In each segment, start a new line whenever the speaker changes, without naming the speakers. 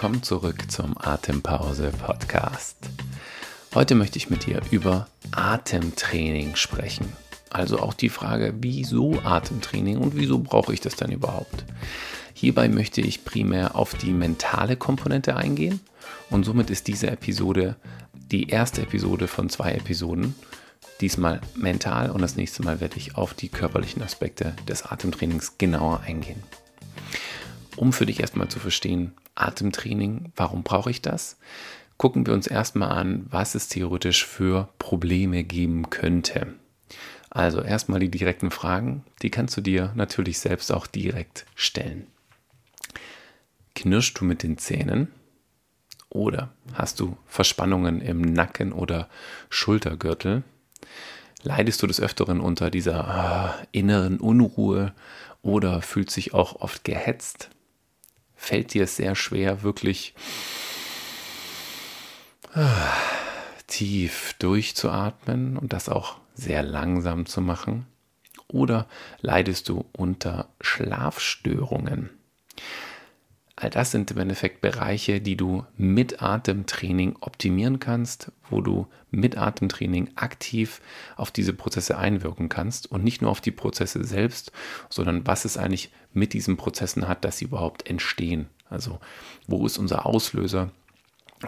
willkommen zurück zum Atempause Podcast. Heute möchte ich mit dir über Atemtraining sprechen. Also auch die Frage, wieso Atemtraining und wieso brauche ich das dann überhaupt? Hierbei möchte ich primär auf die mentale Komponente eingehen und somit ist diese Episode die erste Episode von zwei Episoden. Diesmal mental und das nächste Mal werde ich auf die körperlichen Aspekte des Atemtrainings genauer eingehen um für dich erstmal zu verstehen, Atemtraining, warum brauche ich das? Gucken wir uns erstmal an, was es theoretisch für Probleme geben könnte. Also erstmal die direkten Fragen, die kannst du dir natürlich selbst auch direkt stellen. Knirschst du mit den Zähnen? Oder hast du Verspannungen im Nacken oder Schultergürtel? Leidest du des Öfteren unter dieser äh, inneren Unruhe oder fühlst dich auch oft gehetzt? Fällt dir es sehr schwer, wirklich ah, tief durchzuatmen und das auch sehr langsam zu machen? Oder leidest du unter Schlafstörungen? All das sind im Endeffekt Bereiche, die du mit Atemtraining optimieren kannst, wo du mit Atemtraining aktiv auf diese Prozesse einwirken kannst und nicht nur auf die Prozesse selbst, sondern was es eigentlich mit diesen Prozessen hat, dass sie überhaupt entstehen. Also wo ist unser Auslöser?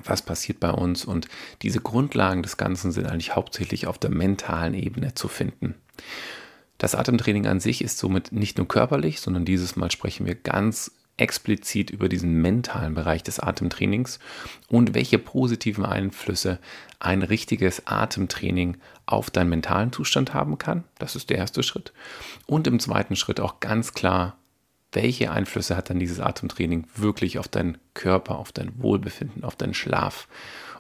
Was passiert bei uns? Und diese Grundlagen des Ganzen sind eigentlich hauptsächlich auf der mentalen Ebene zu finden. Das Atemtraining an sich ist somit nicht nur körperlich, sondern dieses Mal sprechen wir ganz explizit über diesen mentalen Bereich des Atemtrainings und welche positiven Einflüsse ein richtiges Atemtraining auf deinen mentalen Zustand haben kann. Das ist der erste Schritt. Und im zweiten Schritt auch ganz klar, welche Einflüsse hat dann dieses Atemtraining wirklich auf deinen Körper, auf dein Wohlbefinden, auf deinen Schlaf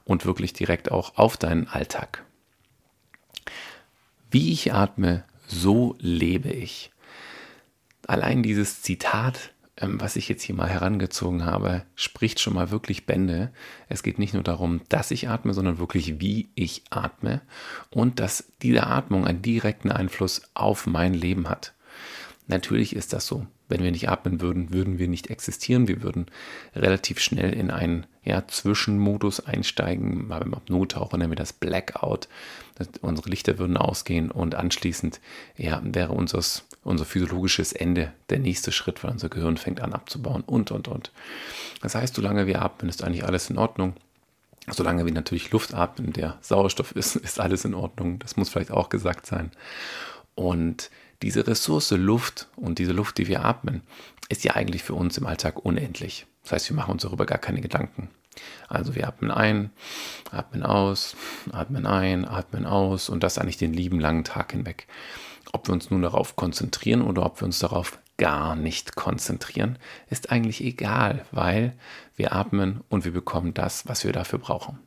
und wirklich direkt auch auf deinen Alltag. Wie ich atme, so lebe ich. Allein dieses Zitat ähm, was ich jetzt hier mal herangezogen habe, spricht schon mal wirklich Bände. Es geht nicht nur darum, dass ich atme, sondern wirklich, wie ich atme und dass diese Atmung einen direkten Einfluss auf mein Leben hat. Natürlich ist das so. Wenn wir nicht atmen würden, würden wir nicht existieren. Wir würden relativ schnell in einen ja, Zwischenmodus einsteigen. Mal beim Apnoe-Tauchen nennen wir das Blackout. Das, unsere Lichter würden ausgehen und anschließend ja, wäre unseres, unser physiologisches Ende der nächste Schritt, weil unser Gehirn fängt an abzubauen und, und, und. Das heißt, solange wir atmen, ist eigentlich alles in Ordnung. Solange wir natürlich Luft atmen, der Sauerstoff ist, ist alles in Ordnung. Das muss vielleicht auch gesagt sein. Und diese Ressource Luft und diese Luft, die wir atmen, ist ja eigentlich für uns im Alltag unendlich. Das heißt, wir machen uns darüber gar keine Gedanken. Also wir atmen ein, atmen aus, atmen ein, atmen aus und das eigentlich den lieben langen Tag hinweg. Ob wir uns nun darauf konzentrieren oder ob wir uns darauf gar nicht konzentrieren, ist eigentlich egal, weil wir atmen und wir bekommen das, was wir dafür brauchen.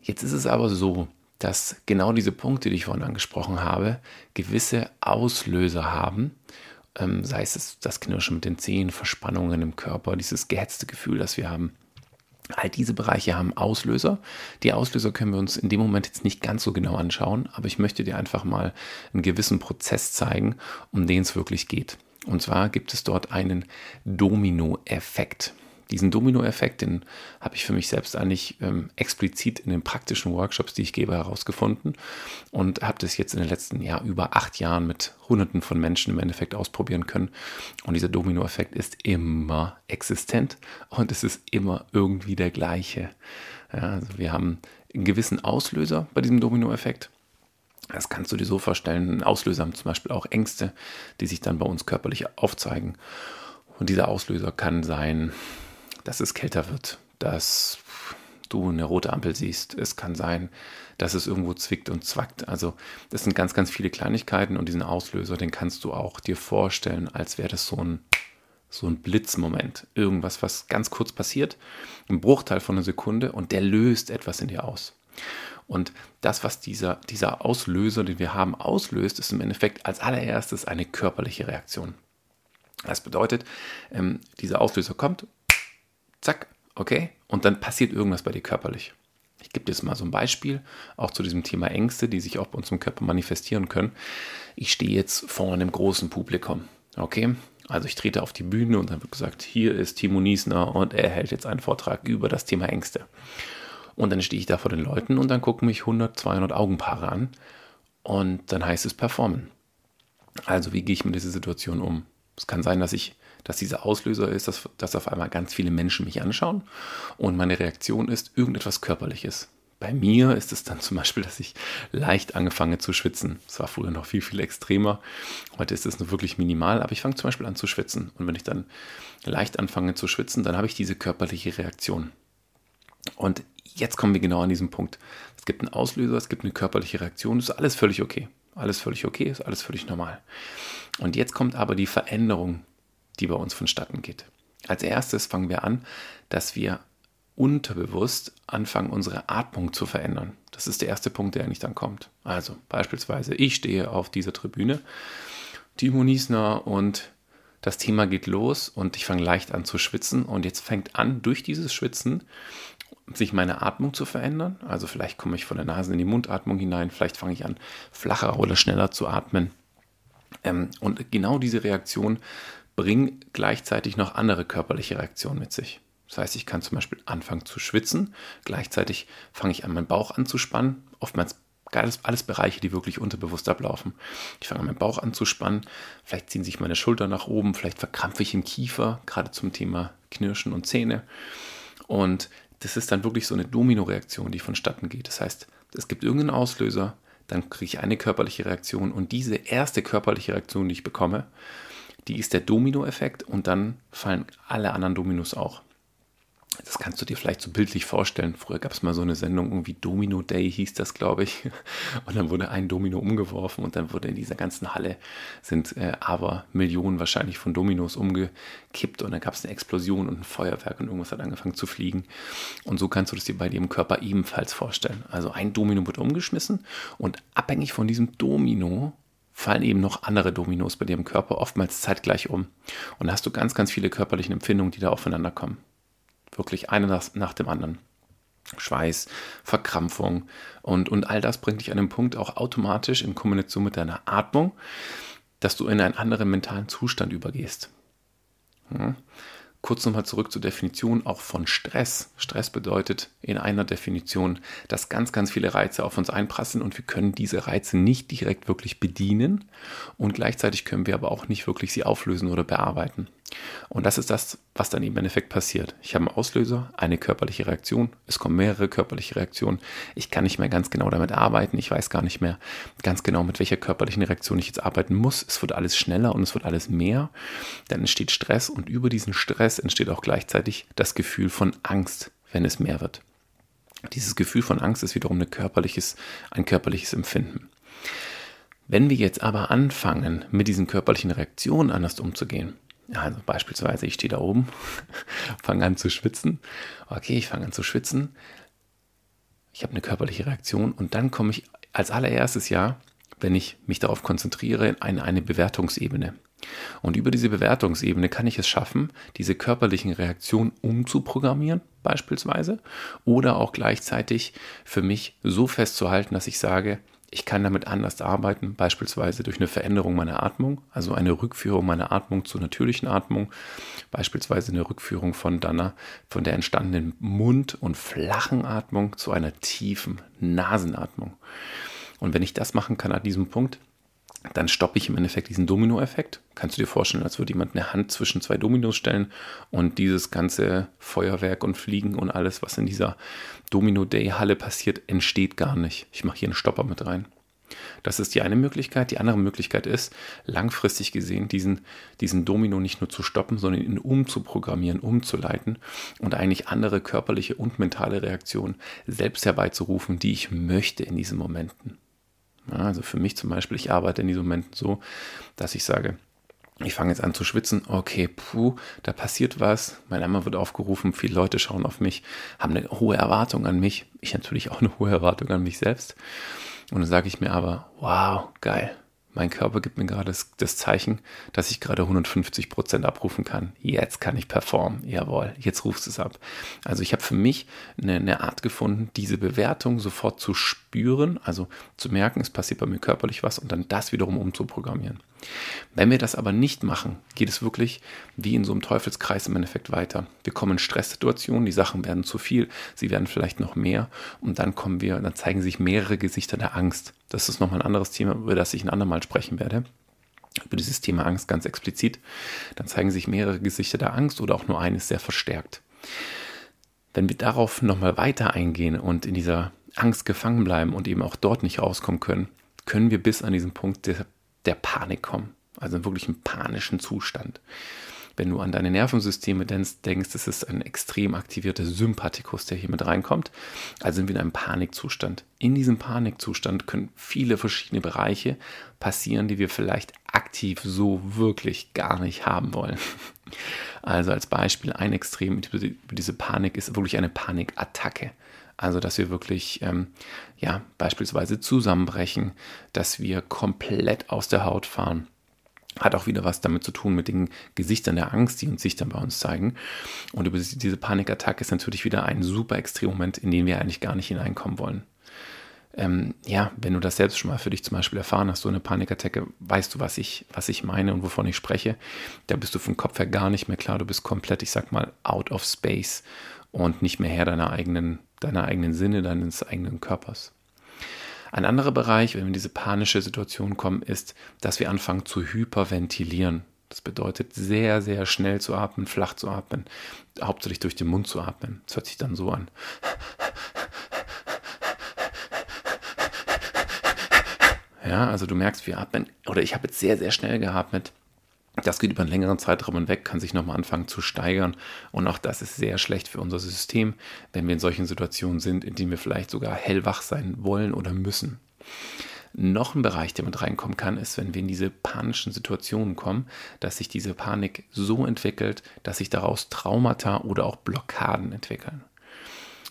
Jetzt ist es aber so, dass genau diese Punkte, die ich vorhin angesprochen habe, gewisse Auslöser haben. Ähm, sei es das Knirschen mit den Zehen, Verspannungen im Körper, dieses gehetzte Gefühl, das wir haben. All diese Bereiche haben Auslöser. Die Auslöser können wir uns in dem Moment jetzt nicht ganz so genau anschauen, aber ich möchte dir einfach mal einen gewissen Prozess zeigen, um den es wirklich geht. Und zwar gibt es dort einen Domino-Effekt. Diesen Dominoeffekt, den habe ich für mich selbst eigentlich ähm, explizit in den praktischen Workshops, die ich gebe, herausgefunden und habe das jetzt in den letzten Jahr über acht Jahren mit Hunderten von Menschen im Endeffekt ausprobieren können. Und dieser Dominoeffekt ist immer existent und es ist immer irgendwie der gleiche. Ja, also wir haben einen gewissen Auslöser bei diesem Dominoeffekt. Das kannst du dir so vorstellen. Auslöser haben zum Beispiel auch Ängste, die sich dann bei uns körperlich aufzeigen. Und dieser Auslöser kann sein, dass es kälter wird, dass du eine rote Ampel siehst. Es kann sein, dass es irgendwo zwickt und zwackt. Also das sind ganz, ganz viele Kleinigkeiten und diesen Auslöser, den kannst du auch dir vorstellen, als wäre das so ein, so ein Blitzmoment. Irgendwas, was ganz kurz passiert, ein Bruchteil von einer Sekunde und der löst etwas in dir aus. Und das, was dieser, dieser Auslöser, den wir haben, auslöst, ist im Endeffekt als allererstes eine körperliche Reaktion. Das bedeutet, ähm, dieser Auslöser kommt, Zack, okay. Und dann passiert irgendwas bei dir körperlich. Ich gebe dir jetzt mal so ein Beispiel, auch zu diesem Thema Ängste, die sich auch bei uns im Körper manifestieren können. Ich stehe jetzt vor einem großen Publikum. Okay, Also ich trete auf die Bühne und dann wird gesagt, hier ist Timo Niesner und er hält jetzt einen Vortrag über das Thema Ängste. Und dann stehe ich da vor den Leuten und dann gucken mich 100, 200 Augenpaare an und dann heißt es performen. Also wie gehe ich mit dieser Situation um? Es kann sein, dass ich, dass dieser Auslöser ist, dass, dass auf einmal ganz viele Menschen mich anschauen und meine Reaktion ist irgendetwas Körperliches. Bei mir ist es dann zum Beispiel, dass ich leicht angefange zu schwitzen. Es war früher noch viel, viel extremer. Heute ist es nur wirklich minimal, aber ich fange zum Beispiel an zu schwitzen. Und wenn ich dann leicht anfange zu schwitzen, dann habe ich diese körperliche Reaktion. Und jetzt kommen wir genau an diesen Punkt. Es gibt einen Auslöser, es gibt eine körperliche Reaktion, ist alles völlig okay. Alles völlig okay, ist alles völlig normal. Und jetzt kommt aber die Veränderung, die bei uns vonstatten geht. Als erstes fangen wir an, dass wir unterbewusst anfangen, unsere Atmung zu verändern. Das ist der erste Punkt, der eigentlich dann kommt. Also beispielsweise, ich stehe auf dieser Tribüne, Timo Niesner und das Thema geht los und ich fange leicht an zu schwitzen und jetzt fängt an, durch dieses Schwitzen sich meine Atmung zu verändern. Also vielleicht komme ich von der Nase in die Mundatmung hinein, vielleicht fange ich an, flacher oder schneller zu atmen. Ähm, und genau diese Reaktion bringt gleichzeitig noch andere körperliche Reaktionen mit sich. Das heißt, ich kann zum Beispiel anfangen zu schwitzen, gleichzeitig fange ich an, meinen Bauch anzuspannen. Oftmals alles, alles Bereiche, die wirklich unterbewusst ablaufen. Ich fange an, meinen Bauch anzuspannen, vielleicht ziehen sich meine Schultern nach oben, vielleicht verkrampfe ich im Kiefer, gerade zum Thema Knirschen und Zähne. Und das ist dann wirklich so eine Domino-Reaktion, die vonstatten geht. Das heißt, es gibt irgendeinen Auslöser, dann kriege ich eine körperliche Reaktion und diese erste körperliche Reaktion, die ich bekomme, die ist der Domino-Effekt und dann fallen alle anderen Dominos auch. Das kannst du dir vielleicht so bildlich vorstellen. Früher gab es mal so eine Sendung, irgendwie Domino Day hieß das, glaube ich. Und dann wurde ein Domino umgeworfen und dann wurde in dieser ganzen Halle sind äh, aber Millionen wahrscheinlich von Dominos umgekippt und dann gab es eine Explosion und ein Feuerwerk und irgendwas hat angefangen zu fliegen. Und so kannst du das dir bei dir im Körper ebenfalls vorstellen. Also ein Domino wird umgeschmissen und abhängig von diesem Domino fallen eben noch andere Dominos bei dir im Körper oftmals zeitgleich um. Und da hast du ganz, ganz viele körperliche Empfindungen, die da aufeinander kommen. Wirklich eine nach, nach dem anderen. Schweiß, Verkrampfung und, und all das bringt dich an den Punkt auch automatisch in Kombination mit deiner Atmung, dass du in einen anderen mentalen Zustand übergehst. Ja. Kurz nochmal zurück zur Definition auch von Stress. Stress bedeutet in einer Definition, dass ganz, ganz viele Reize auf uns einprasseln und wir können diese Reize nicht direkt wirklich bedienen und gleichzeitig können wir aber auch nicht wirklich sie auflösen oder bearbeiten. Und das ist das, was dann im Endeffekt passiert. Ich habe einen Auslöser, eine körperliche Reaktion, es kommen mehrere körperliche Reaktionen. Ich kann nicht mehr ganz genau damit arbeiten. Ich weiß gar nicht mehr ganz genau, mit welcher körperlichen Reaktion ich jetzt arbeiten muss. Es wird alles schneller und es wird alles mehr. Dann entsteht Stress und über diesen Stress entsteht auch gleichzeitig das Gefühl von Angst, wenn es mehr wird. Dieses Gefühl von Angst ist wiederum ein körperliches, ein körperliches Empfinden. Wenn wir jetzt aber anfangen, mit diesen körperlichen Reaktionen anders umzugehen, also beispielsweise, ich stehe da oben, fange an zu schwitzen. Okay, ich fange an zu schwitzen. Ich habe eine körperliche Reaktion und dann komme ich als allererstes ja, wenn ich mich darauf konzentriere, in eine, eine Bewertungsebene. Und über diese Bewertungsebene kann ich es schaffen, diese körperlichen Reaktionen umzuprogrammieren, beispielsweise, oder auch gleichzeitig für mich so festzuhalten, dass ich sage, ich kann damit anders arbeiten, beispielsweise durch eine Veränderung meiner Atmung, also eine Rückführung meiner Atmung zur natürlichen Atmung, beispielsweise eine Rückführung von, dann, von der entstandenen Mund- und flachen Atmung zu einer tiefen Nasenatmung. Und wenn ich das machen kann an diesem Punkt, dann stoppe ich im Endeffekt diesen Dominoeffekt. Kannst du dir vorstellen, als würde jemand eine Hand zwischen zwei Dominos stellen und dieses ganze Feuerwerk und Fliegen und alles, was in dieser Domino-Day-Halle passiert, entsteht gar nicht. Ich mache hier einen Stopper mit rein. Das ist die eine Möglichkeit. Die andere Möglichkeit ist, langfristig gesehen, diesen, diesen Domino nicht nur zu stoppen, sondern ihn umzuprogrammieren, umzuleiten und eigentlich andere körperliche und mentale Reaktionen selbst herbeizurufen, die ich möchte in diesen Momenten. Also für mich zum Beispiel, ich arbeite in diesen Momenten so, dass ich sage, ich fange jetzt an zu schwitzen, okay, puh, da passiert was, mein Name wird aufgerufen, viele Leute schauen auf mich, haben eine hohe Erwartung an mich, ich natürlich auch eine hohe Erwartung an mich selbst. Und dann sage ich mir aber, wow, geil, mein Körper gibt mir gerade das, das, Zeichen, dass ich gerade 150 Prozent abrufen kann. Jetzt kann ich performen. Jawohl, jetzt rufst du es ab. Also ich habe für mich eine, eine, Art gefunden, diese Bewertung sofort zu spüren, also zu merken, es passiert bei mir körperlich was und dann das wiederum umzuprogrammieren. Wenn wir das aber nicht machen, geht es wirklich wie in so einem Teufelskreis im Endeffekt weiter. Wir kommen in Stresssituationen, die Sachen werden zu viel, sie werden vielleicht noch mehr und dann kommen wir, dann zeigen sich mehrere Gesichter der Angst. Das ist nochmal ein anderes Thema, über das ich ein andermal sprechen werde. Über dieses Thema Angst ganz explizit. Dann zeigen sich mehrere Gesichter der Angst oder auch nur eines sehr verstärkt. Wenn wir darauf nochmal weiter eingehen und in dieser Angst gefangen bleiben und eben auch dort nicht rauskommen können, können wir bis an diesen Punkt der, der Panik kommen. Also wirklich einen panischen Zustand. Wenn du an deine Nervensysteme denkst, denkst, es ist ein extrem aktivierter Sympathikus, der hier mit reinkommt. Also sind wir in einem Panikzustand. In diesem Panikzustand können viele verschiedene Bereiche passieren, die wir vielleicht aktiv so wirklich gar nicht haben wollen. Also als Beispiel ein Extrem über diese Panik ist wirklich eine Panikattacke. Also, dass wir wirklich, ähm, ja, beispielsweise zusammenbrechen, dass wir komplett aus der Haut fahren. Hat auch wieder was damit zu tun mit den Gesichtern der Angst, die uns sich dann bei uns zeigen. Und über diese Panikattacke ist natürlich wieder ein super Extremmoment, in den wir eigentlich gar nicht hineinkommen wollen. Ähm, ja, wenn du das selbst schon mal für dich zum Beispiel erfahren hast, so eine Panikattacke, weißt du, was ich, was ich meine und wovon ich spreche. Da bist du vom Kopf her gar nicht mehr klar. Du bist komplett, ich sag mal, out of space und nicht mehr Herr deiner eigenen deiner eigenen Sinne, deines eigenen Körpers. Ein anderer Bereich, wenn wir in diese panische Situation kommen, ist, dass wir anfangen zu hyperventilieren. Das bedeutet, sehr, sehr schnell zu atmen, flach zu atmen, hauptsächlich durch den Mund zu atmen. Das hört sich dann so an. Ja, also du merkst, wir atmen, oder ich habe jetzt sehr, sehr schnell geatmet. Das geht über einen längeren Zeitraum hinweg, kann sich nochmal anfangen zu steigern. Und auch das ist sehr schlecht für unser System, wenn wir in solchen Situationen sind, in denen wir vielleicht sogar hellwach sein wollen oder müssen. Noch ein Bereich, der mit reinkommen kann, ist, wenn wir in diese panischen Situationen kommen, dass sich diese Panik so entwickelt, dass sich daraus Traumata oder auch Blockaden entwickeln.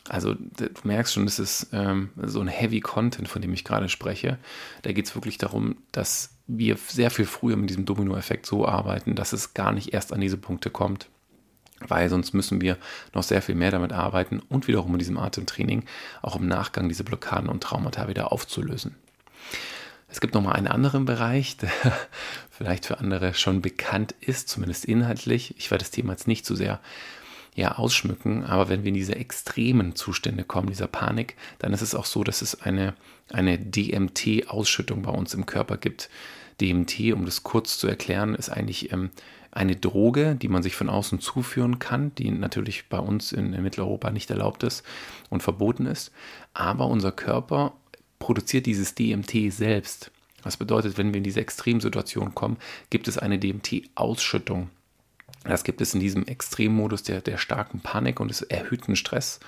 Also du merkst schon, das ist ähm, so ein Heavy Content, von dem ich gerade spreche. Da geht es wirklich darum, dass wir sehr viel früher mit diesem Dominoeffekt so arbeiten, dass es gar nicht erst an diese Punkte kommt. Weil sonst müssen wir noch sehr viel mehr damit arbeiten und wiederum in diesem Atemtraining auch im Nachgang diese Blockaden und Traumata wieder aufzulösen. Es gibt nochmal einen anderen Bereich, der vielleicht für andere schon bekannt ist, zumindest inhaltlich. Ich werde das Thema jetzt nicht zu so sehr ja, ausschmücken. Aber wenn wir in diese extremen Zustände kommen, dieser Panik, dann ist es auch so, dass es eine, eine DMT-Ausschüttung bei uns im Körper gibt. DMT, um das kurz zu erklären, ist eigentlich ähm, eine Droge, die man sich von außen zuführen kann, die natürlich bei uns in, Mitteleuropa nicht erlaubt ist und verboten ist. Aber unser Körper produziert dieses DMT selbst. Das bedeutet, wenn wir in diese Extremsituation kommen, gibt es eine DMT-Ausschüttung. Das gibt es in diesem Extremmodus der, der starken Panik und des erhöhten Stress.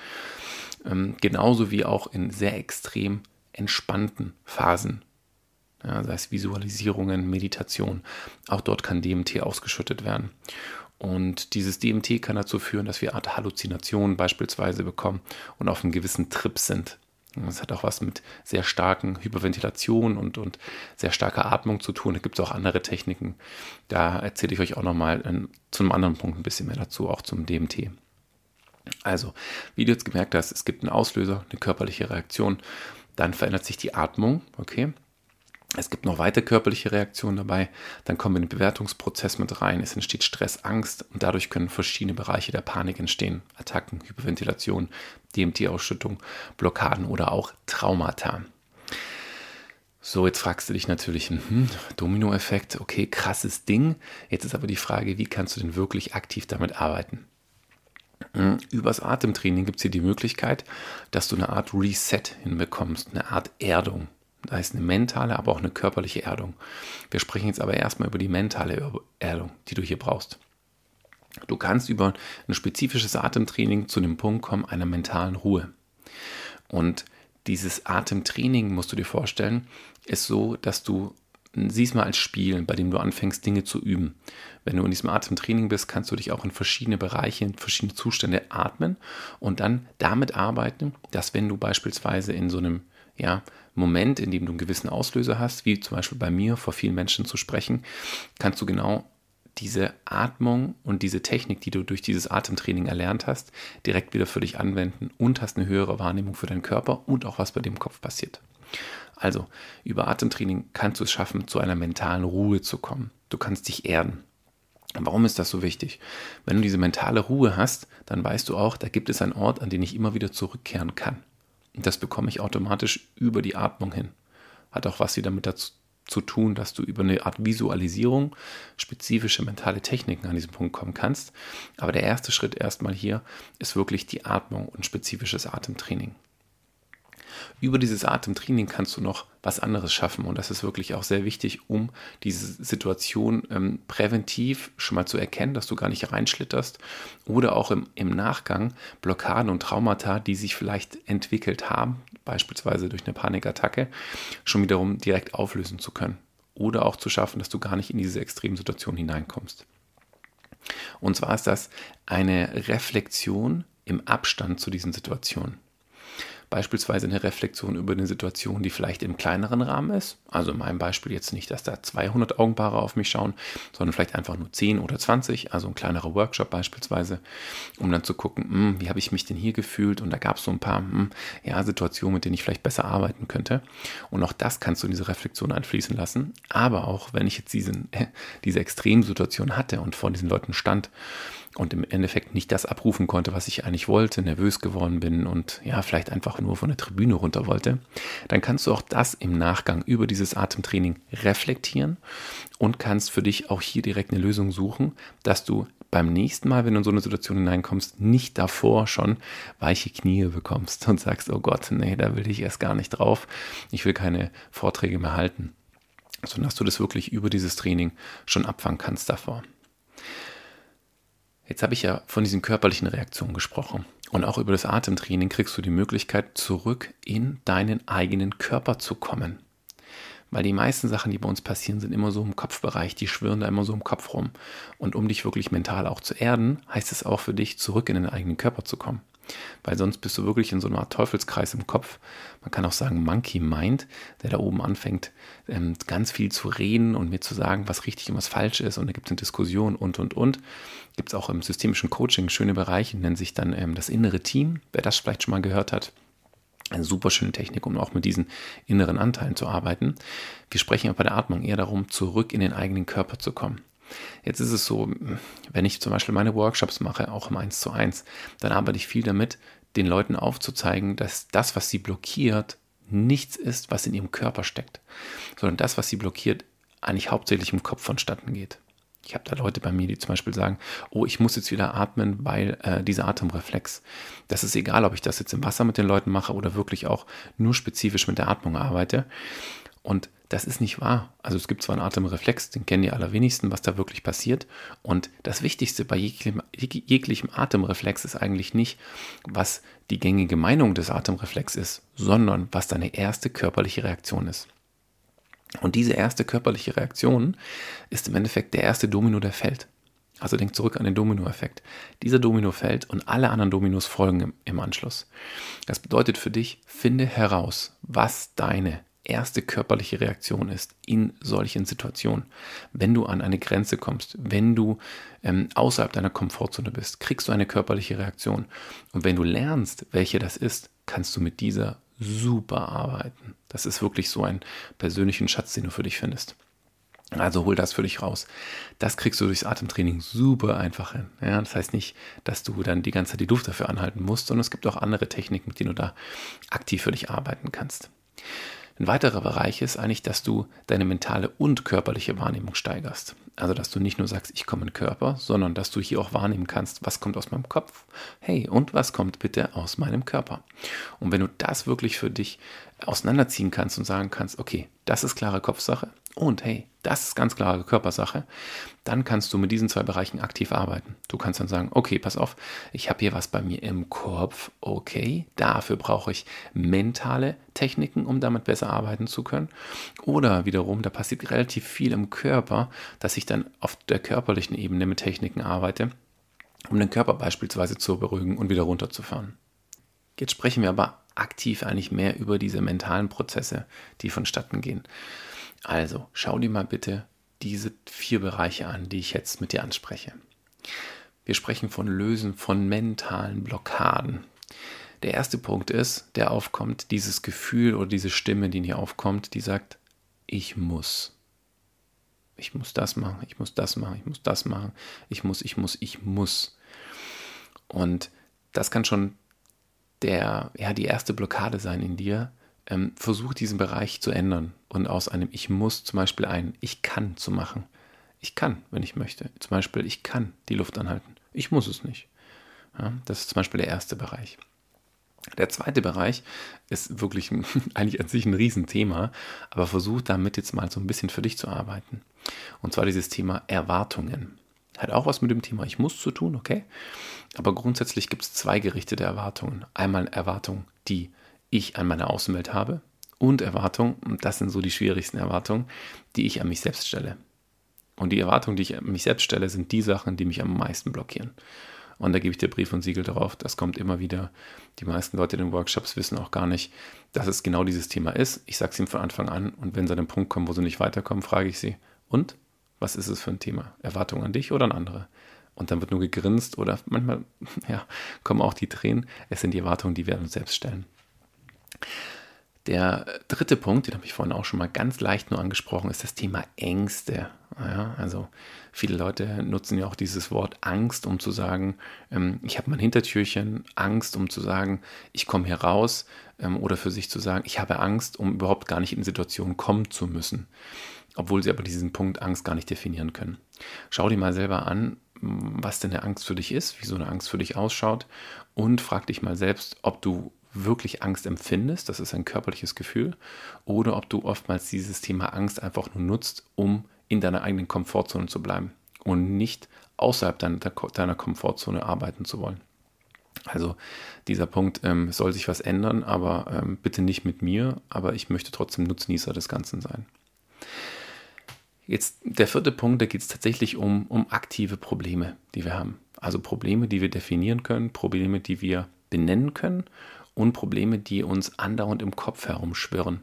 Ähm, genauso wie auch in sehr extrem entspannten Phasen. Ja, sei es Visualisierungen, Meditation. Auch dort kann DMT ausgeschüttet werden. Und dieses DMT kann dazu führen, dass wir Art Halluzinationen beispielsweise bekommen und auf einem gewissen Trip sind. Das hat auch was mit sehr starken Hyperventilation und, und sehr starker Atmung zu tun. Da gibt es auch andere Techniken. Da erzähle ich euch auch nochmal zu einem anderen Punkt ein bisschen mehr dazu, auch zum DMT. Also, wie du jetzt gemerkt hast, es gibt einen Auslöser, eine körperliche Reaktion. Dann verändert sich die Atmung, okay? Es gibt noch weitere körperliche Reaktionen dabei. Dann kommen wir in den Bewertungsprozess mit rein. Es entsteht Stress, Angst und dadurch können verschiedene Bereiche der Panik entstehen. Attacken, Hyperventilation, DMT-Ausschüttung, Blockaden oder auch Traumata. So, jetzt fragst du dich natürlich, hm, Dominoeffekt, okay, krasses Ding. Jetzt ist aber die Frage, wie kannst du denn wirklich aktiv damit arbeiten? Hm, übers Atemtraining gibt es hier die Möglichkeit, dass du eine Art Reset hinbekommst, eine Art Erdung. Da ist eine mentale, aber auch eine körperliche Erdung. Wir sprechen jetzt aber erstmal über die mentale Erdung, die du hier brauchst. Du kannst über ein spezifisches Atemtraining zu dem Punkt kommen einer mentalen Ruhe. Und dieses Atemtraining, musst du dir vorstellen, ist so, dass du siehst mal als Spiel, bei dem du anfängst, Dinge zu üben. Wenn du in diesem Atemtraining bist, kannst du dich auch in verschiedene Bereiche, in verschiedene Zustände atmen und dann damit arbeiten, dass wenn du beispielsweise in so einem ja, Moment, in dem du einen gewissen Auslöser hast, wie zum Beispiel bei mir vor vielen Menschen zu sprechen, kannst du genau diese Atmung und diese Technik, die du durch dieses Atemtraining erlernt hast, direkt wieder für dich anwenden und hast eine höhere Wahrnehmung für deinen Körper und auch was bei dem Kopf passiert. Also, über Atemtraining kannst du es schaffen, zu einer mentalen Ruhe zu kommen. Du kannst dich erden. Warum ist das so wichtig? Wenn du diese mentale Ruhe hast, dann weißt du auch, da gibt es einen Ort, an den ich immer wieder zurückkehren kann. Das bekomme ich automatisch über die Atmung hin. Hat auch was wieder mit dazu zu tun, dass du über eine Art Visualisierung spezifische mentale Techniken an diesen Punkt kommen kannst. Aber der erste Schritt erstmal hier ist wirklich die Atmung und spezifisches Atemtraining über dieses Atemtraining kannst du noch was anderes schaffen. Und das ist wirklich auch sehr wichtig, um diese Situation ähm, präventiv schon mal zu erkennen, dass du gar nicht reinschlitterst oder auch im, im Nachgang Blockaden und Traumata, die sich vielleicht entwickelt haben, beispielsweise durch eine Panikattacke, schon wiederum direkt auflösen zu können. Oder auch zu schaffen, dass du gar nicht in diese extremen Situationen hineinkommst. Und zwar ist das eine Reflexion im Abstand zu diesen Situationen beispielsweise eine Reflexion über eine Situation, die vielleicht im kleineren Rahmen ist. Also in meinem Beispiel jetzt nicht, dass da 200 Augenpaare auf mich schauen, sondern vielleicht einfach nur 10 oder 20, also ein kleinerer Workshop beispielsweise, um dann zu gucken, mh, hm, wie habe ich mich denn hier gefühlt? Und da gab es so ein paar mh, hm, ja, Situationen, mit denen ich vielleicht besser arbeiten könnte. Und auch das kannst du in diese Reflexion einfließen lassen. Aber auch wenn ich jetzt diesen, diese Extremsituation hatte und vor diesen Leuten stand, und im Endeffekt nicht das abrufen konnte, was ich eigentlich wollte, nervös geworden bin und ja, vielleicht einfach nur von der Tribüne runter wollte, dann kannst du auch das im Nachgang über dieses Atemtraining reflektieren und kannst für dich auch hier direkt eine Lösung suchen, dass du beim nächsten Mal, wenn du in so eine Situation hineinkommst, nicht davor schon weiche Knie bekommst und sagst, oh Gott, nee, da will ich erst gar nicht drauf, ich will keine Vorträge mehr halten, sondern dass du das wirklich über dieses Training schon abfangen kannst davor. Jetzt habe ich ja von diesen körperlichen Reaktionen gesprochen. Und auch über das Atemtraining kriegst du die Möglichkeit, zurück in deinen eigenen Körper zu kommen. Weil die meisten Sachen, die bei uns passieren, sind immer so im Kopfbereich, die schwirren da immer so im Kopf rum. Und um dich wirklich mental auch zu erden, heißt es auch für dich, zurück in den eigenen Körper zu kommen. Weil sonst bist du wirklich in so einer Art Teufelskreis im Kopf. Man kann auch sagen Monkey Mind, der da oben anfängt, ähm, ganz viel zu reden und mir zu sagen, was richtig und was falsch ist. Und da gibt es eine Diskussion und, und, und. Gibt es auch im systemischen Coaching schöne Bereiche, nennen sich dann ähm, das innere Team, wer das vielleicht schon mal gehört hat. Eine super schöne Technik, um auch mit diesen inneren Anteilen zu arbeiten. Wir sprechen aber bei der Atmung eher darum, zurück in den eigenen Körper zu kommen. Jetzt ist es so, wenn ich zum Beispiel meine Workshops mache, auch im 1 zu 1, dann arbeite ich viel damit, den Leuten aufzuzeigen, dass das, was sie blockiert, nichts ist, was in ihrem Körper steckt, sondern das, was sie blockiert, eigentlich hauptsächlich im Kopf vonstatten geht. Ich habe da Leute bei mir, die zum Beispiel sagen, oh, ich muss jetzt wieder atmen, weil äh, dieser Atemreflex. Das ist egal, ob ich das jetzt im Wasser mit den Leuten mache oder wirklich auch nur spezifisch mit der Atmung arbeite. Und das ist nicht wahr. Also es gibt zwar einen Atemreflex, den kennen die allerwenigsten, was da wirklich passiert. Und das Wichtigste bei jeglichem, jeglichem Atemreflex ist eigentlich nicht, was die gängige Meinung des Atemreflex ist, sondern was deine erste körperliche Reaktion ist. Und diese erste körperliche Reaktion ist im Endeffekt der erste Domino, der fällt. Also denk zurück an den Dominoeffekt. Dieser Domino fällt und alle anderen Dominos folgen im, im Anschluss. Das bedeutet für dich, finde heraus, was deine erste körperliche Reaktion ist in solchen Situationen. Wenn du an eine Grenze kommst, wenn du ähm, außerhalb deiner Komfortzone bist, kriegst du eine körperliche Reaktion. Und wenn du lernst, welche das ist, kannst du mit dieser super arbeiten. Das ist wirklich so ein persönlichen Schatz, den du für dich findest. Also hol das für dich raus. Das kriegst du durchs Atemtraining super einfach hin. Ja, das heißt nicht, dass du dann die ganze Zeit die Luft dafür anhalten musst, sondern es gibt auch andere Techniken, mit denen du da aktiv für dich arbeiten kannst. Ein weiterer Bereich ist eigentlich, dass du deine mentale und körperliche Wahrnehmung steigerst. Also, dass du nicht nur sagst, ich komme in den Körper, sondern dass du hier auch wahrnehmen kannst, was kommt aus meinem Kopf. Hey, und was kommt bitte aus meinem Körper? Und wenn du das wirklich für dich auseinanderziehen kannst und sagen kannst, okay, das ist klare Kopfsache und hey, das ist ganz klare Körpersache, dann kannst du mit diesen zwei Bereichen aktiv arbeiten. Du kannst dann sagen, okay, pass auf, ich habe hier was bei mir im Kopf, okay, dafür brauche ich mentale Techniken, um damit besser arbeiten zu können. Oder wiederum, da passiert relativ viel im Körper, dass ich dann auf der körperlichen Ebene mit Techniken arbeite, um den Körper beispielsweise zu beruhigen und wieder runterzufahren. Jetzt sprechen wir aber aktiv eigentlich mehr über diese mentalen Prozesse, die vonstatten gehen. Also, schau dir mal bitte diese vier Bereiche an, die ich jetzt mit dir anspreche. Wir sprechen von Lösen von mentalen Blockaden. Der erste Punkt ist, der aufkommt, dieses Gefühl oder diese Stimme, die hier aufkommt, die sagt, ich muss. Ich muss das machen, ich muss das machen, ich muss das machen, ich muss, ich muss, ich muss. Und das kann schon der, ja, die erste Blockade sein in dir. Ähm, versuch diesen Bereich zu ändern und aus einem Ich muss zum Beispiel ein Ich kann zu machen. Ich kann, wenn ich möchte. Zum Beispiel, ich kann die Luft anhalten. Ich muss es nicht. Ja, das ist zum Beispiel der erste Bereich. Der zweite Bereich ist wirklich eigentlich an sich ein Riesenthema, aber versuch damit jetzt mal so ein bisschen für dich zu arbeiten. Und zwar dieses Thema Erwartungen. Hat auch was mit dem Thema Ich muss zu tun, okay? Aber grundsätzlich gibt es zwei gerichtete Erwartungen. Einmal Erwartungen, die ich an meine Außenwelt habe und Erwartungen, und das sind so die schwierigsten Erwartungen, die ich an mich selbst stelle. Und die Erwartungen, die ich an mich selbst stelle, sind die Sachen, die mich am meisten blockieren. Und da gebe ich dir Brief und Siegel darauf. Das kommt immer wieder. Die meisten Leute in den Workshops wissen auch gar nicht, dass es genau dieses Thema ist. Ich sage es ihnen von Anfang an. Und wenn sie an den Punkt kommen, wo sie nicht weiterkommen, frage ich sie, und? Was ist es für ein Thema? Erwartung an dich oder an andere? Und dann wird nur gegrinst oder manchmal ja, kommen auch die Tränen. Es sind die Erwartungen, die wir uns selbst stellen. Der dritte Punkt, den habe ich vorhin auch schon mal ganz leicht nur angesprochen, ist das Thema Ängste. Ja, also viele Leute nutzen ja auch dieses Wort Angst, um zu sagen, ähm, ich habe mein Hintertürchen, Angst, um zu sagen, ich komme hier raus, ähm, oder für sich zu sagen, ich habe Angst, um überhaupt gar nicht in Situationen kommen zu müssen, obwohl sie aber diesen Punkt Angst gar nicht definieren können. Schau dir mal selber an, was denn eine Angst für dich ist, wie so eine Angst für dich ausschaut und frag dich mal selbst, ob du wirklich Angst empfindest, das ist ein körperliches Gefühl, oder ob du oftmals dieses Thema Angst einfach nur nutzt, um in deiner eigenen Komfortzone zu bleiben und nicht außerhalb deiner, deiner Komfortzone arbeiten zu wollen. Also dieser Punkt ähm, soll sich was ändern, aber ähm, bitte nicht mit mir, aber ich möchte trotzdem Nutznießer des Ganzen sein. Jetzt der vierte Punkt, da geht es tatsächlich um, um aktive Probleme, die wir haben. Also Probleme, die wir definieren können, Probleme, die wir benennen können und Probleme, die uns andauernd im Kopf herumschwirren.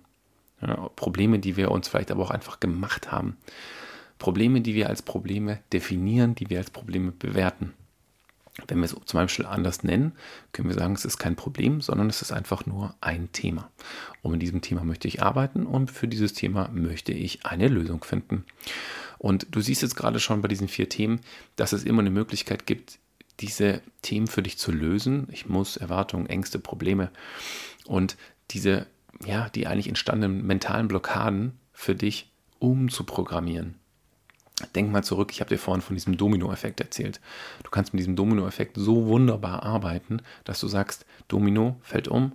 Ja, Probleme, die wir uns vielleicht aber auch einfach gemacht haben. Probleme, die wir als Probleme definieren, die wir als Probleme bewerten. Wenn wir es zum Beispiel anders nennen, können wir sagen, es ist kein Problem, sondern es ist einfach nur ein Thema. Und mit diesem Thema möchte ich arbeiten und für dieses Thema möchte ich eine Lösung finden. Und du siehst jetzt gerade schon bei diesen vier Themen, dass es immer eine Möglichkeit gibt, diese Themen für dich zu lösen. Ich muss Erwartungen, Ängste, Probleme und diese, ja, die eigentlich entstandenen mentalen Blockaden für dich umzuprogrammieren. Denk mal zurück, ich habe dir vorhin von diesem Domino-Effekt erzählt. Du kannst mit diesem Domino-Effekt so wunderbar arbeiten, dass du sagst, Domino fällt um,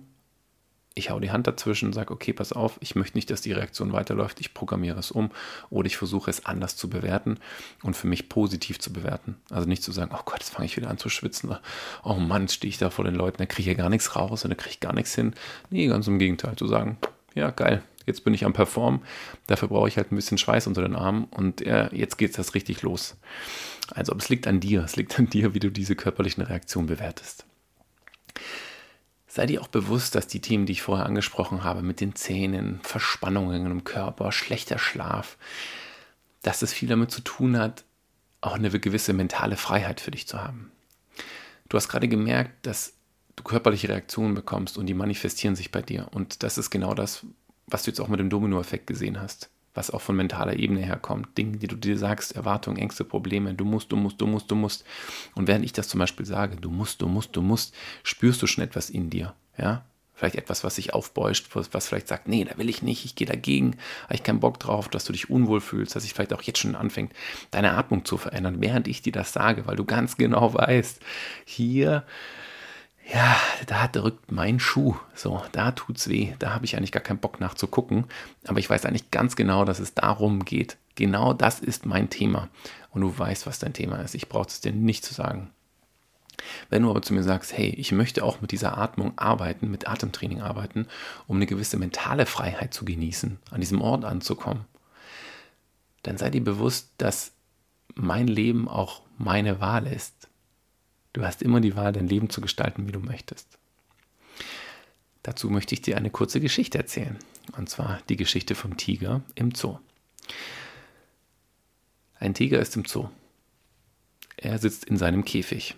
ich hau die Hand dazwischen sage, okay, pass auf, ich möchte nicht, dass die Reaktion weiterläuft, ich programmiere es um oder ich versuche es anders zu bewerten und für mich positiv zu bewerten. Also nicht zu sagen, oh Gott, jetzt fange ich wieder an zu schwitzen. Oh Mann, stehe ich da vor den Leuten, da kriege ich ja gar nichts raus und da kriege ich gar nichts hin. Nee, ganz im Gegenteil, zu sagen, ja, geil, jetzt bin ich am Performen, dafür brauche ich halt ein bisschen Schweiß unter den Armen und ja, jetzt geht es das richtig los. Also es liegt an dir, es liegt an dir, wie du diese körperlichen Reaktionen bewertest. Sei dir auch bewusst, dass die Themen, die ich vorher angesprochen habe, mit den Zähnen, Verspannungen im Körper, schlechter Schlaf, dass es viel damit zu tun hat, auch eine gewisse mentale Freiheit für dich zu haben. Du hast gerade gemerkt, dass du körperliche Reaktionen bekommst und die manifestieren sich bei dir. Und das ist genau das, was du jetzt auch mit dem Domino-Effekt gesehen hast, was auch von mentaler Ebene herkommt. Dinge, die du dir sagst, Erwartungen, Ängste, Probleme, du musst, du musst, du musst, du musst. Und während ich das zum Beispiel sage, du musst, du musst, du musst, spürst du schon etwas in dir. Ja, vielleicht etwas, was sich aufbäuscht, was vielleicht sagt, nee, da will ich nicht, ich gehe dagegen, habe ich keinen Bock drauf, dass du dich unwohl fühlst, dass sich vielleicht auch jetzt schon anfängt, deine Atmung zu verändern, während ich dir das sage, weil du ganz genau weißt, hier ja, da drückt mein Schuh. So, da tut's weh. Da habe ich eigentlich gar keinen Bock nachzugucken. Aber ich weiß eigentlich ganz genau, dass es darum geht. Genau das ist mein Thema. Und du weißt, was dein Thema ist. Ich brauche es dir nicht zu sagen. Wenn du aber zu mir sagst, hey, ich möchte auch mit dieser Atmung arbeiten, mit Atemtraining arbeiten, um eine gewisse mentale Freiheit zu genießen, an diesem Ort anzukommen, dann sei dir bewusst, dass mein Leben auch meine Wahl ist. Du hast immer die Wahl, dein Leben zu gestalten, wie du möchtest. Dazu möchte ich dir eine kurze Geschichte erzählen. Und zwar die Geschichte vom Tiger im Zoo. Ein Tiger ist im Zoo. Er sitzt in seinem Käfig.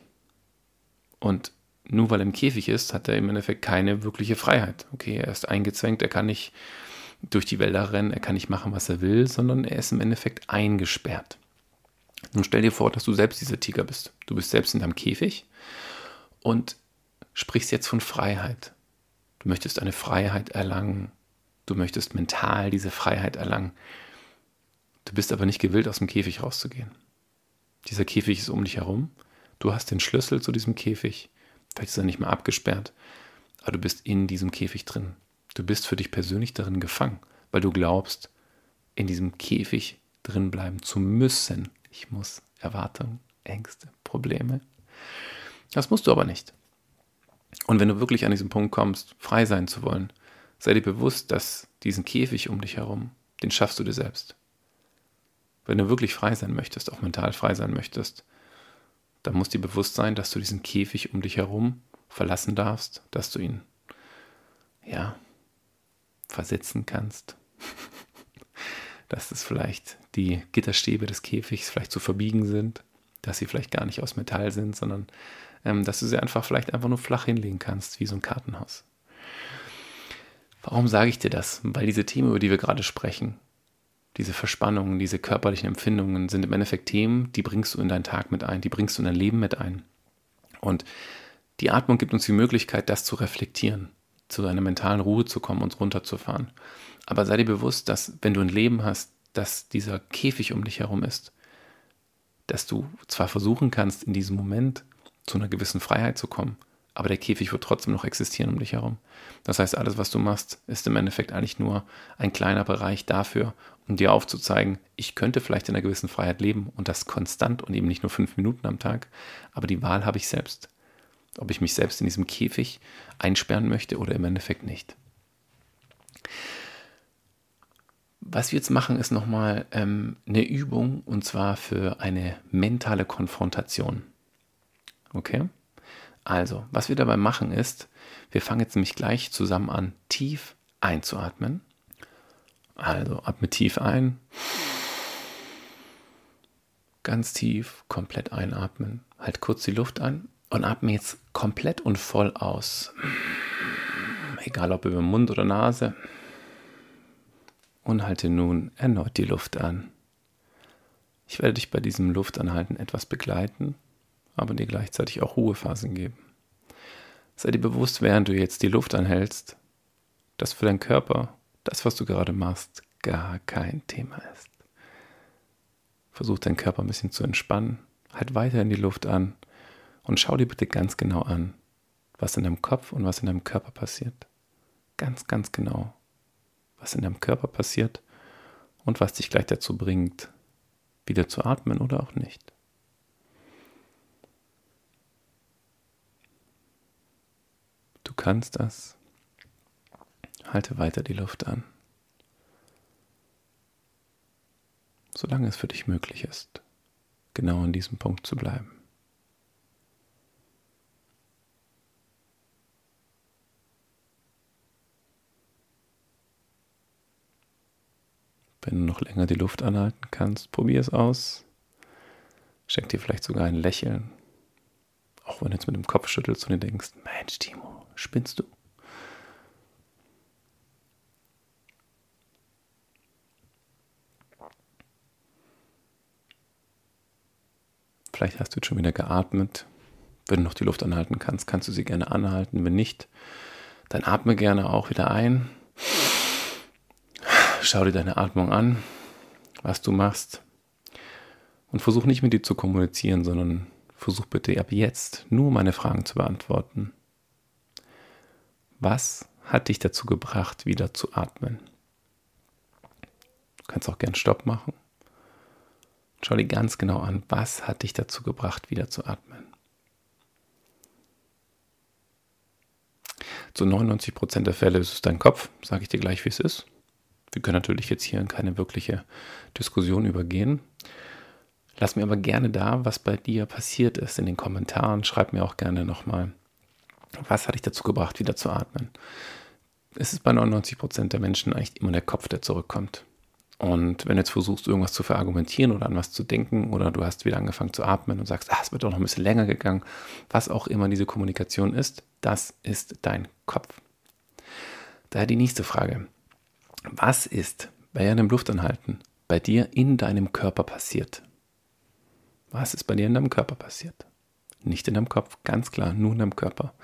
Und nur weil er im Käfig ist, hat er im Endeffekt keine wirkliche Freiheit. Okay, er ist eingezwängt, er kann nicht durch die Wälder rennen, er kann nicht machen, was er will, sondern er ist im Endeffekt eingesperrt. Nun stell dir vor, dass du selbst dieser Tiger bist. Du bist selbst in deinem Käfig und sprichst jetzt von Freiheit. Du möchtest eine Freiheit erlangen. Du möchtest mental diese Freiheit erlangen. Du bist aber nicht gewillt, aus dem Käfig rauszugehen. Dieser Käfig ist um dich herum. Du hast den Schlüssel zu diesem Käfig. Vielleicht ist er nicht mehr abgesperrt, aber du bist in diesem Käfig drin. Du bist für dich persönlich darin gefangen, weil du glaubst, in diesem Käfig drin bleiben zu müssen. Ich muss Erwartungen, Ängste, Probleme. Das musst du aber nicht. Und wenn du wirklich an diesen Punkt kommst, frei sein zu wollen, sei dir bewusst, dass diesen Käfig um dich herum, den schaffst du dir selbst. Wenn du wirklich frei sein möchtest, auch mental frei sein möchtest, dann muss dir bewusst sein, dass du diesen Käfig um dich herum verlassen darfst, dass du ihn, ja, versetzen kannst. dass es vielleicht die Gitterstäbe des Käfigs vielleicht zu verbiegen sind, dass sie vielleicht gar nicht aus Metall sind, sondern ähm, dass du sie einfach vielleicht einfach nur flach hinlegen kannst, wie so ein Kartenhaus. Warum sage ich dir das? Weil diese Themen, über die wir gerade sprechen, diese Verspannungen, diese körperlichen Empfindungen sind im Endeffekt Themen, die bringst du in deinen Tag mit ein, die bringst du in dein Leben mit ein. Und die Atmung gibt uns die Möglichkeit, das zu reflektieren, zu einer mentalen Ruhe zu kommen und runterzufahren. Aber sei dir bewusst, dass wenn du ein Leben hast, dass dieser Käfig um dich herum ist, dass du zwar versuchen kannst, in diesem Moment zu einer gewissen Freiheit zu kommen, aber der Käfig wird trotzdem noch existieren um dich herum. Das heißt, alles, was du machst, ist im Endeffekt eigentlich nur ein kleiner Bereich dafür, um dir aufzuzeigen, ich könnte vielleicht in einer gewissen Freiheit leben und das konstant und eben nicht nur fünf Minuten am Tag, aber die Wahl habe ich selbst. Ob ich mich selbst in diesem Käfig einsperren möchte oder im Endeffekt nicht. Was wir jetzt machen, ist nochmal ähm, eine Übung und zwar für eine mentale Konfrontation. Okay? Also, was wir dabei machen ist, wir fangen jetzt nämlich gleich zusammen an, tief einzuatmen. Also, atme tief ein. Ganz tief, komplett einatmen. Halt kurz die Luft an und atme jetzt komplett und voll aus. Egal ob über Mund oder Nase. Und halte nun erneut die Luft an. Ich werde dich bei diesem Luftanhalten etwas begleiten aber dir gleichzeitig auch Ruhephasen geben. Sei dir bewusst, während du jetzt die Luft anhältst, dass für deinen Körper das, was du gerade machst, gar kein Thema ist. Versuch deinen Körper ein bisschen zu entspannen, halt weiter in die Luft an und schau dir bitte ganz genau an, was in deinem Kopf und was in deinem Körper passiert. Ganz, ganz genau, was in deinem Körper passiert und was dich gleich dazu bringt, wieder zu atmen oder auch nicht. Du kannst das. Halte weiter die Luft an. Solange es für dich möglich ist, genau an diesem Punkt zu bleiben. Wenn du noch länger die Luft anhalten kannst, probier es aus. Schenk dir vielleicht sogar ein Lächeln. Auch wenn du jetzt mit dem Kopf schüttelst und dir denkst, Mensch, Timo, Spinnst du? Vielleicht hast du jetzt schon wieder geatmet. Wenn du noch die Luft anhalten kannst, kannst du sie gerne anhalten. Wenn nicht, dann atme gerne auch wieder ein. Schau dir deine Atmung an, was du machst. Und versuch nicht mit dir zu kommunizieren, sondern versuch bitte ab jetzt nur meine Fragen zu beantworten. Was hat dich dazu gebracht, wieder zu atmen? Du kannst auch gern Stopp machen. Schau dir ganz genau an, was hat dich dazu gebracht, wieder zu atmen. Zu 99 Prozent der Fälle ist es dein Kopf, sage ich dir gleich, wie es ist. Wir können natürlich jetzt hier in keine wirkliche Diskussion übergehen. Lass mir aber gerne da, was bei dir passiert ist in den Kommentaren. Schreib mir auch gerne nochmal, was hat dich dazu gebracht, wieder zu atmen? Es ist bei 99 Prozent der Menschen eigentlich immer der Kopf, der zurückkommt. Und wenn du jetzt versuchst, irgendwas zu verargumentieren oder an was zu denken oder du hast wieder angefangen zu atmen und sagst, ah, es wird doch noch ein bisschen länger gegangen, was auch immer diese Kommunikation ist, das ist dein Kopf. Daher die nächste Frage. Was ist bei einem Luftanhalten bei dir in deinem Körper passiert? Was ist bei dir in deinem Körper passiert? Nicht in deinem Kopf, ganz klar, nur in deinem Körper.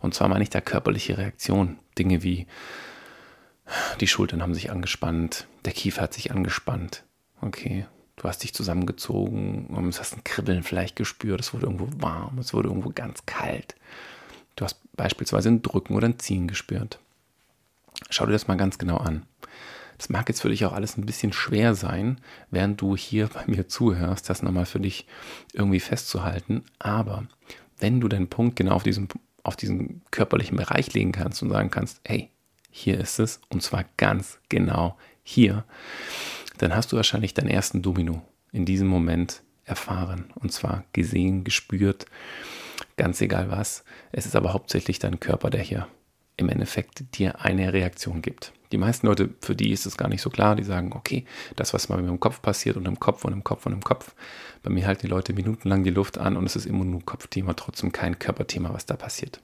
Und zwar meine ich da körperliche Reaktionen. Dinge wie die Schultern haben sich angespannt, der Kiefer hat sich angespannt. Okay, du hast dich zusammengezogen und hast ein Kribbeln vielleicht gespürt, es wurde irgendwo warm, es wurde irgendwo ganz kalt. Du hast beispielsweise ein Drücken oder ein Ziehen gespürt. Schau dir das mal ganz genau an. Das mag jetzt für dich auch alles ein bisschen schwer sein, während du hier bei mir zuhörst, das nochmal für dich irgendwie festzuhalten. Aber wenn du deinen Punkt genau auf diesem, auf diesen körperlichen Bereich legen kannst und sagen kannst, hey, hier ist es, und zwar ganz genau hier, dann hast du wahrscheinlich deinen ersten Domino in diesem Moment erfahren. Und zwar gesehen, gespürt, ganz egal was. Es ist aber hauptsächlich dein Körper, der hier im Endeffekt dir eine Reaktion gibt. Die meisten Leute, für die ist es gar nicht so klar, die sagen, okay, das, was mal im Kopf passiert und im Kopf und im Kopf und im Kopf. Bei mir halten die Leute minutenlang die Luft an und es ist immer nur Kopfthema, trotzdem kein Körperthema, was da passiert.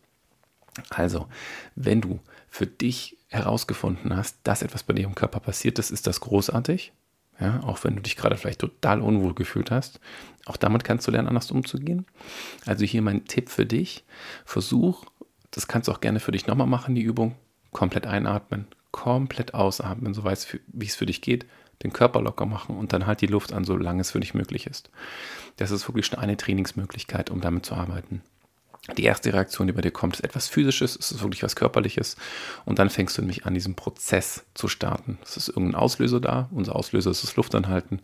Also, wenn du für dich herausgefunden hast, dass etwas bei dir im Körper passiert ist, ist das großartig. Ja, auch wenn du dich gerade vielleicht total unwohl gefühlt hast. Auch damit kannst du lernen, anders umzugehen. Also hier mein Tipp für dich. Versuch, das kannst du auch gerne für dich nochmal machen, die Übung. Komplett einatmen, komplett ausatmen, so weißt, wie es für dich geht. Den Körper locker machen und dann halt die Luft an, solange es für dich möglich ist. Das ist wirklich schon eine Trainingsmöglichkeit, um damit zu arbeiten. Die erste Reaktion, die bei dir kommt, ist etwas Physisches, es ist wirklich was Körperliches. Und dann fängst du nämlich an, diesen Prozess zu starten. Es ist irgendein Auslöser da. Unser Auslöser ist das Luftanhalten.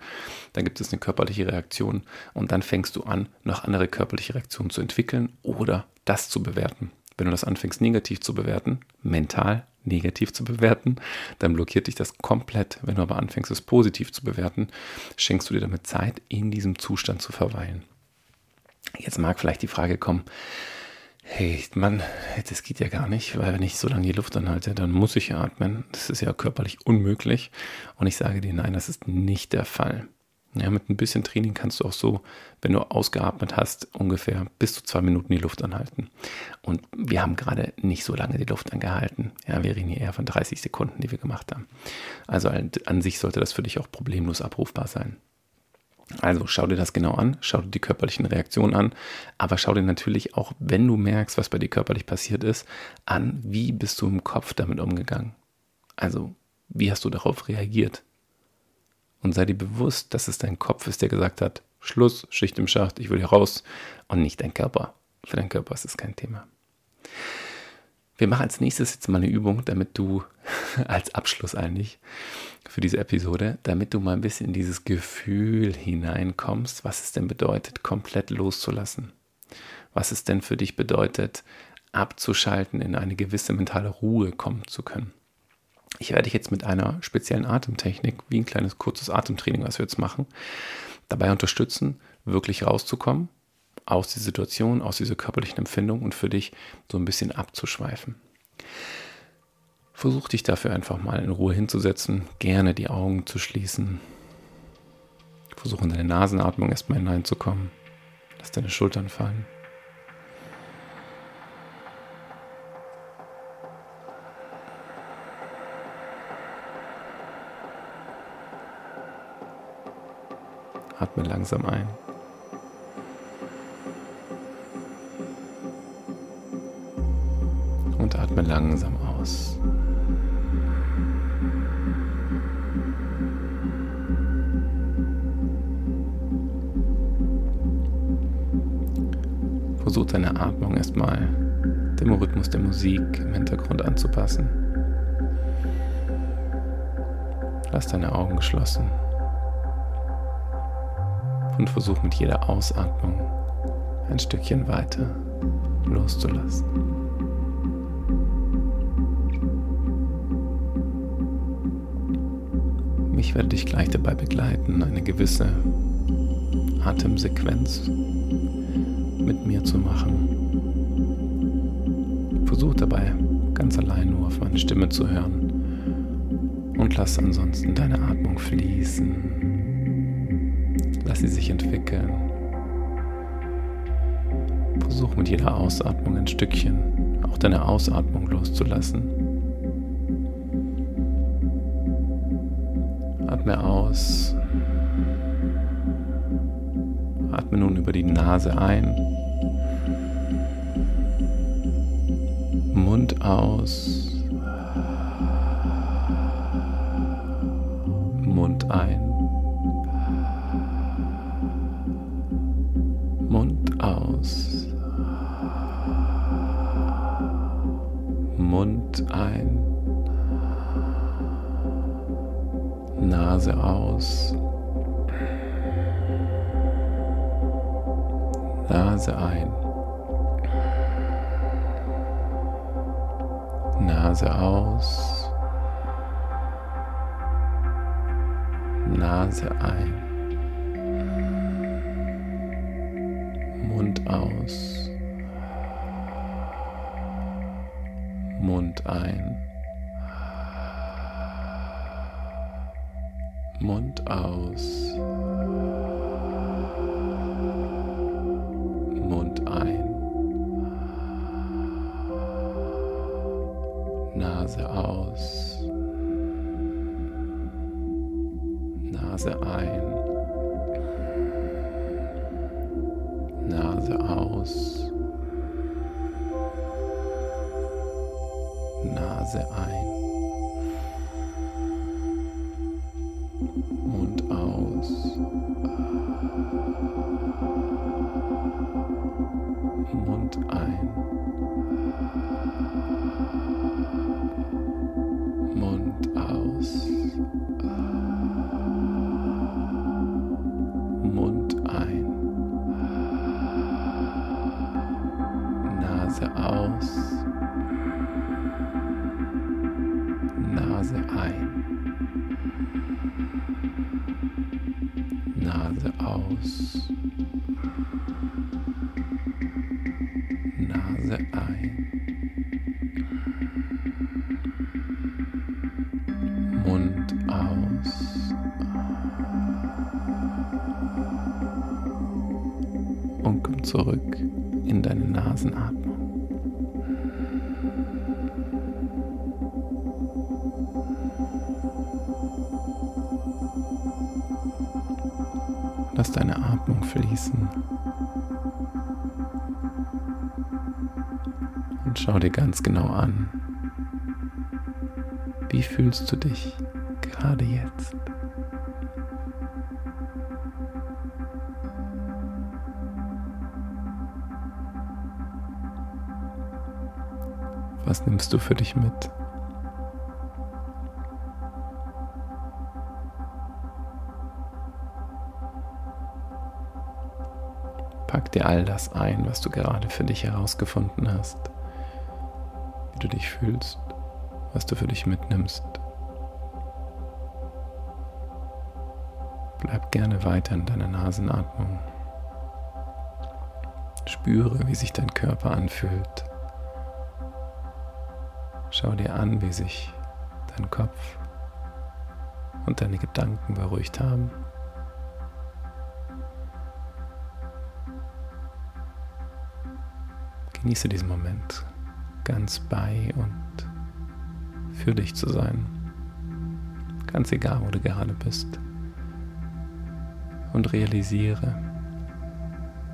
Dann gibt es eine körperliche Reaktion. Und dann fängst du an, noch andere körperliche Reaktionen zu entwickeln oder das zu bewerten. Wenn du das anfängst, negativ zu bewerten, mental negativ zu bewerten, dann blockiert dich das komplett. Wenn du aber anfängst, es positiv zu bewerten, schenkst du dir damit Zeit, in diesem Zustand zu verweilen. Jetzt mag vielleicht die Frage kommen, hey, Mann, das geht ja gar nicht, weil wenn ich so lange die Luft anhalte, dann muss ich atmen. Das ist ja körperlich unmöglich. Und ich sage dir, nein, das ist nicht der Fall. Ja, mit ein bisschen Training kannst du auch so, wenn du ausgeatmet hast, ungefähr bis zu zwei Minuten die Luft anhalten. Und wir haben gerade nicht so lange die Luft angehalten. Ja, wir reden hier eher von 30 Sekunden, die wir gemacht haben. Also an sich sollte das für dich auch problemlos abrufbar sein. Also schau dir das genau an, schau dir die körperlichen Reaktionen an, aber schau dir natürlich auch, wenn du merkst, was bei dir körperlich passiert ist, an, wie bist du im Kopf damit umgegangen. Also, wie hast du darauf reagiert? Und sei dir bewusst, dass es dein Kopf ist, der gesagt hat, Schluss, Schicht im Schacht, ich will hier raus und nicht dein Körper. Für deinen Körper ist es kein Thema. Wir machen als nächstes jetzt mal eine Übung, damit du als Abschluss eigentlich für diese Episode, damit du mal ein bisschen in dieses Gefühl hineinkommst, was es denn bedeutet, komplett loszulassen. Was es denn für dich bedeutet, abzuschalten, in eine gewisse mentale Ruhe kommen zu können. Ich werde dich jetzt mit einer speziellen Atemtechnik, wie ein kleines kurzes Atemtraining, was wir jetzt machen, dabei unterstützen, wirklich rauszukommen aus dieser Situation, aus dieser körperlichen Empfindung und für dich so ein bisschen abzuschweifen. Versuch dich dafür einfach mal in Ruhe hinzusetzen, gerne die Augen zu schließen. Versuch in deine Nasenatmung erstmal hineinzukommen. Lass deine Schultern fallen. Atme langsam ein. Und atme langsam aus. Versuch deine Atmung erstmal dem Rhythmus der Musik im Hintergrund anzupassen. Lass deine Augen geschlossen und versuch mit jeder Ausatmung ein Stückchen weiter loszulassen. Ich werde dich gleich dabei begleiten, eine gewisse Atemsequenz mit mir zu machen. Versuch dabei ganz allein nur auf meine Stimme zu hören und lass ansonsten deine Atmung fließen. Lass sie sich entwickeln. Versuch mit jeder Ausatmung ein Stückchen auch deine Ausatmung loszulassen. Atme aus. Atme nun über die Nase ein. Mund aus. Aus. Nase ein, Nase aus, Nase ein, Mund aus. Mund ein. Lass deine Atmung fließen. Und schau dir ganz genau an, wie fühlst du dich gerade jetzt? Was nimmst du für dich mit? Dir all das ein, was du gerade für dich herausgefunden hast, wie du dich fühlst, was du für dich mitnimmst. Bleib gerne weiter in deiner Nasenatmung. Spüre, wie sich dein Körper anfühlt. Schau dir an, wie sich dein Kopf und deine Gedanken beruhigt haben. Genieße diesen Moment, ganz bei und für dich zu sein. Ganz egal, wo du gerade bist. Und realisiere,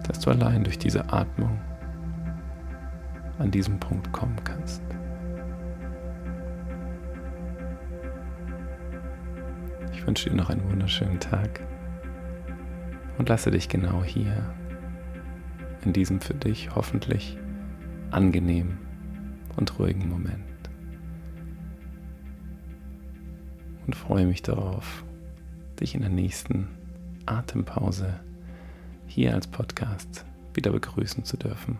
dass du allein durch diese Atmung an diesem Punkt kommen kannst. Ich wünsche dir noch einen wunderschönen Tag und lasse dich genau hier in diesem für dich hoffentlich angenehmen und ruhigen Moment. Und freue mich darauf, dich in der nächsten Atempause hier als Podcast wieder begrüßen zu dürfen.